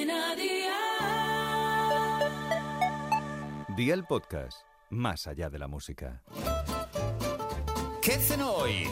Cadena Dial. Día el podcast, más allá de la música. ¿Qué hacen hoy?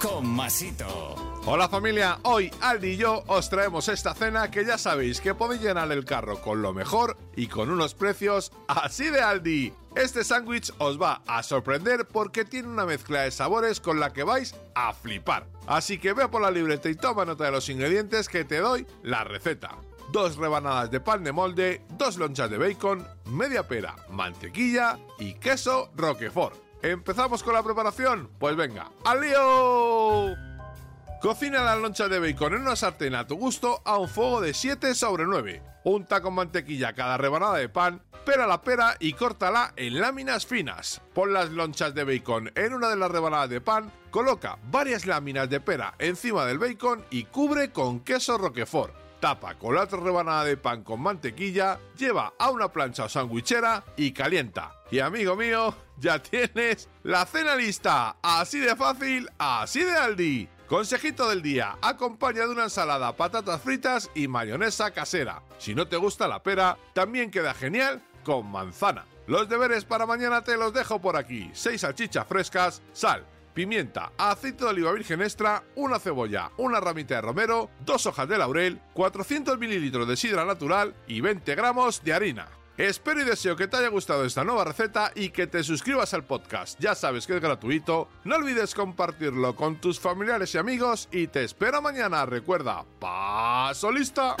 Con Masito. Hola familia, hoy Aldi y yo os traemos esta cena que ya sabéis que podéis llenar el carro con lo mejor y con unos precios así de Aldi. Este sándwich os va a sorprender porque tiene una mezcla de sabores con la que vais a flipar. Así que ve por la libreta y toma nota de los ingredientes que te doy la receta. Dos rebanadas de pan de molde, dos lonchas de bacon, media pera, mantequilla y queso roquefort. ¿Empezamos con la preparación? Pues venga, ¡al lío! Cocina la loncha de bacon en una sartén a tu gusto a un fuego de 7 sobre 9. Unta con mantequilla cada rebanada de pan, pera la pera y córtala en láminas finas. Pon las lonchas de bacon en una de las rebanadas de pan, coloca varias láminas de pera encima del bacon y cubre con queso roquefort. Tapa con la otra rebanada de pan con mantequilla, lleva a una plancha o sandwichera y calienta. Y amigo mío, ya tienes la cena lista. Así de fácil, así de Aldi. Consejito del día, acompaña de una ensalada, patatas fritas y mayonesa casera. Si no te gusta la pera, también queda genial con manzana. Los deberes para mañana te los dejo por aquí. 6 salchichas frescas, sal, pimienta, aceite de oliva virgen extra, una cebolla, una ramita de romero, dos hojas de laurel, 400 mililitros de sidra natural y 20 gramos de harina. Espero y deseo que te haya gustado esta nueva receta y que te suscribas al podcast. Ya sabes que es gratuito. No olvides compartirlo con tus familiares y amigos y te espero mañana. Recuerda, paso lista.